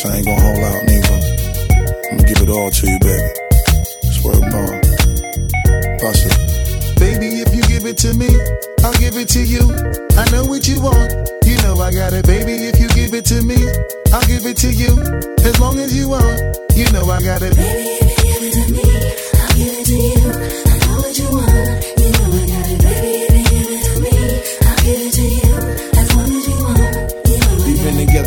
promise I ain't gonna hold out neither. I'm gonna give it all to you, baby. Swear to God. Baby, if you give it to me, I'll give it to you. I know what you want. You know I got it, baby. If you give it to me, I'll give it to you. As long as you want, you know I got it. Baby, if you give it to me, I'll give it to you. I know what you want.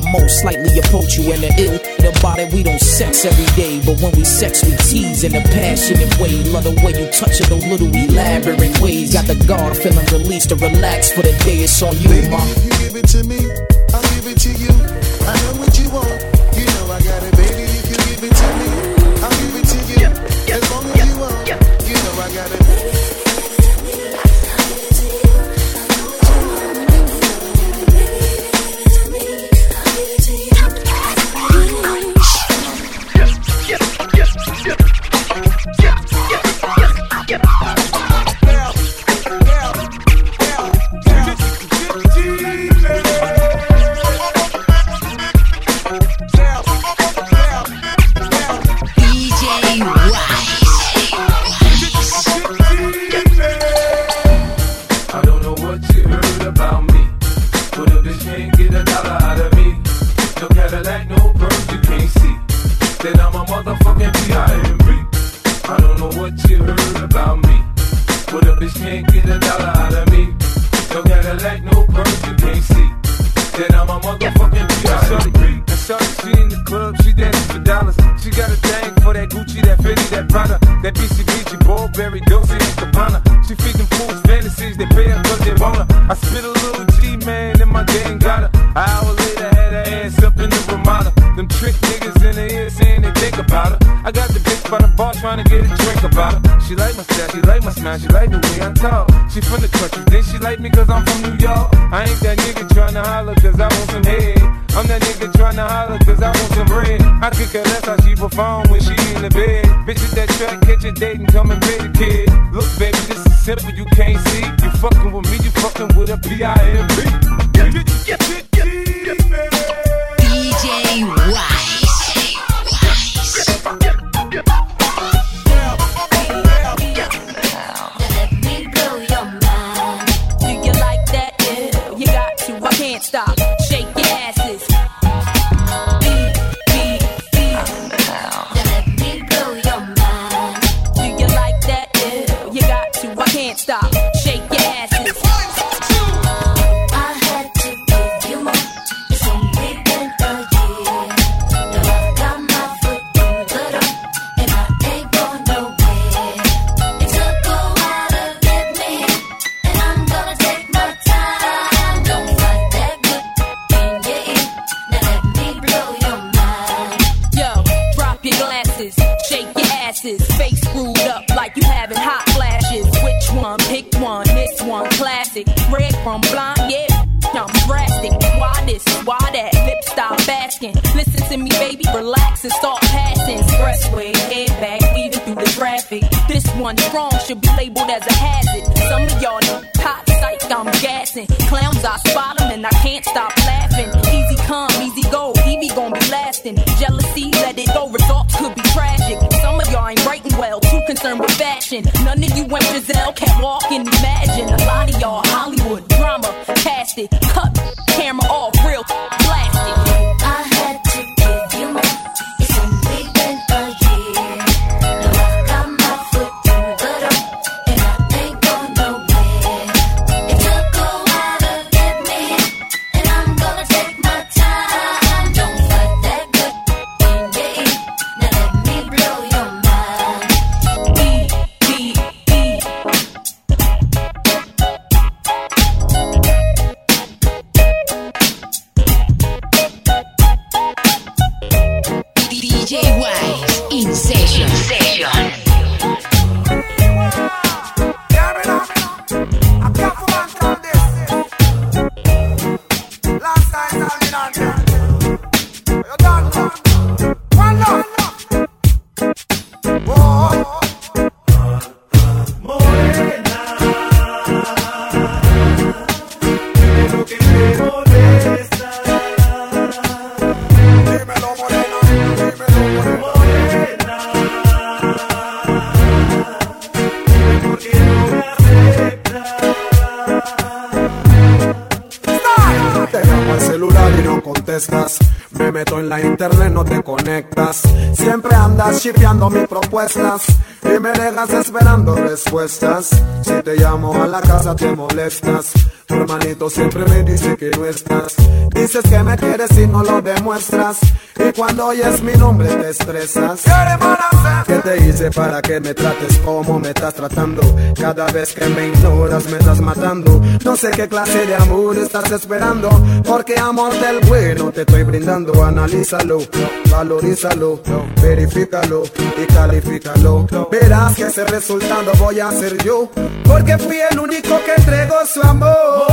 most, slightly approach you in the ill. About it, we don't sex every day, but when we sex, we tease in a passionate way. Love the way you touch it, those little elaborate ways. Got the guard feeling released to relax for the day. It's on you, Baby, ma. you give it to me, bitch can't get a dollar out of me. No Cadillac, no perms you can't see. Then I'm a motherfucking P.I.M.P. And shorty, she in the club, she dancing for dollars. She got a thing for that Gucci, that Fendi, that Prada, that BCBG, Burberry, Dolce and Gabbana. She feeding fools fantasies, they pay her cause they want her. I spit a little G, man, and my gang got her. An hour later, had her ass up in the Ramada. Them trick niggas in the ear saying they think about her. I got the bitch by the bar trying to get a drink about her. She like my style, she like my smile, she like the way I talk. She from the country, then she like me cause I'm from New York. I ain't that nigga trying to holler cause I want some head. I'm that nigga trying to holler cause I want some bread. I could care less how she perform when she in the bed. Bitch at that track, catch a date and come and pay the kid. Look, baby, this is simple, you can't see. You fucking with me, you fucking with a P-I-M-P. DJ. Asses, face screwed up like you having hot flashes. Which one? Pick one. This one, classic. Red from blind, yeah. I'm drastic. Why this? Why that? Lip stop asking. Listen to me, baby. Relax and start passing. Expressway, airbag, weaving through the traffic. This one strong should be labeled as a hazard. Some of y'all know hot psych, I'm gassing. Clowns, I spot 'em and I can't stop laughing. Easy come, easy go. Evie gon' be lasting. Jealousy, let it go. Results could be tragic. Concerned with fashion. None of you went Giselle, can't walk and imagine. A lot of y'all Hollywood drama, cast it, cut Me meto en la internet, no te conectas. Siempre andas shipeando mis propuestas. Y me dejas esperando respuestas. Si te llamo a la casa te molestas. Tu hermanito siempre me dice que no estás. Dices que me quieres y no lo demuestras. Y cuando oyes mi nombre te estresas. ¿Qué te hice para que me trates como me estás tratando? Cada vez que me ignoras me estás matando. No sé qué clase de amor estás esperando. Porque amor del bueno te estoy brindando. Analízalo, valorízalo, verifícalo y califícalo. Verás que ese resultado voy a ser yo. Porque fui el único que entregó su amor.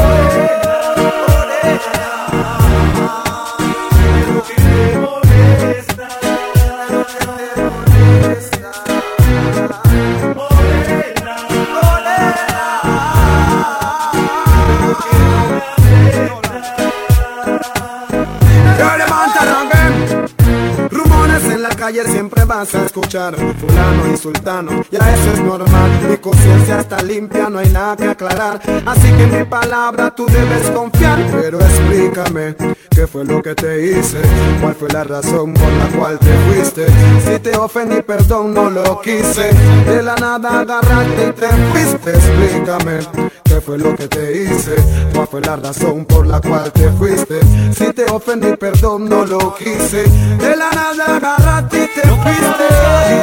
Calle siempre vas a escuchar Fulano y sultano, ya eso es normal Mi conciencia está limpia, no hay nada que aclarar Así que en mi palabra tú debes confiar Pero explícame, ¿qué fue lo que te hice? ¿Cuál fue la razón por la cual te fuiste? Si te ofendí, perdón, no lo quise De la nada agarraste y te fuiste Explícame, ¿qué fue lo que te hice? ¿Cuál fue la razón por la cual te fuiste? Si te ofendí, perdón, no lo quise De la nada agarraste y te Y fuiste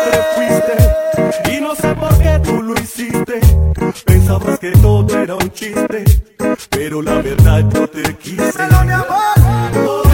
te fuiste, y no sé por qué tú lo hiciste. Pensabas que todo era un chiste, pero la verdad yo te quise. Mi amor.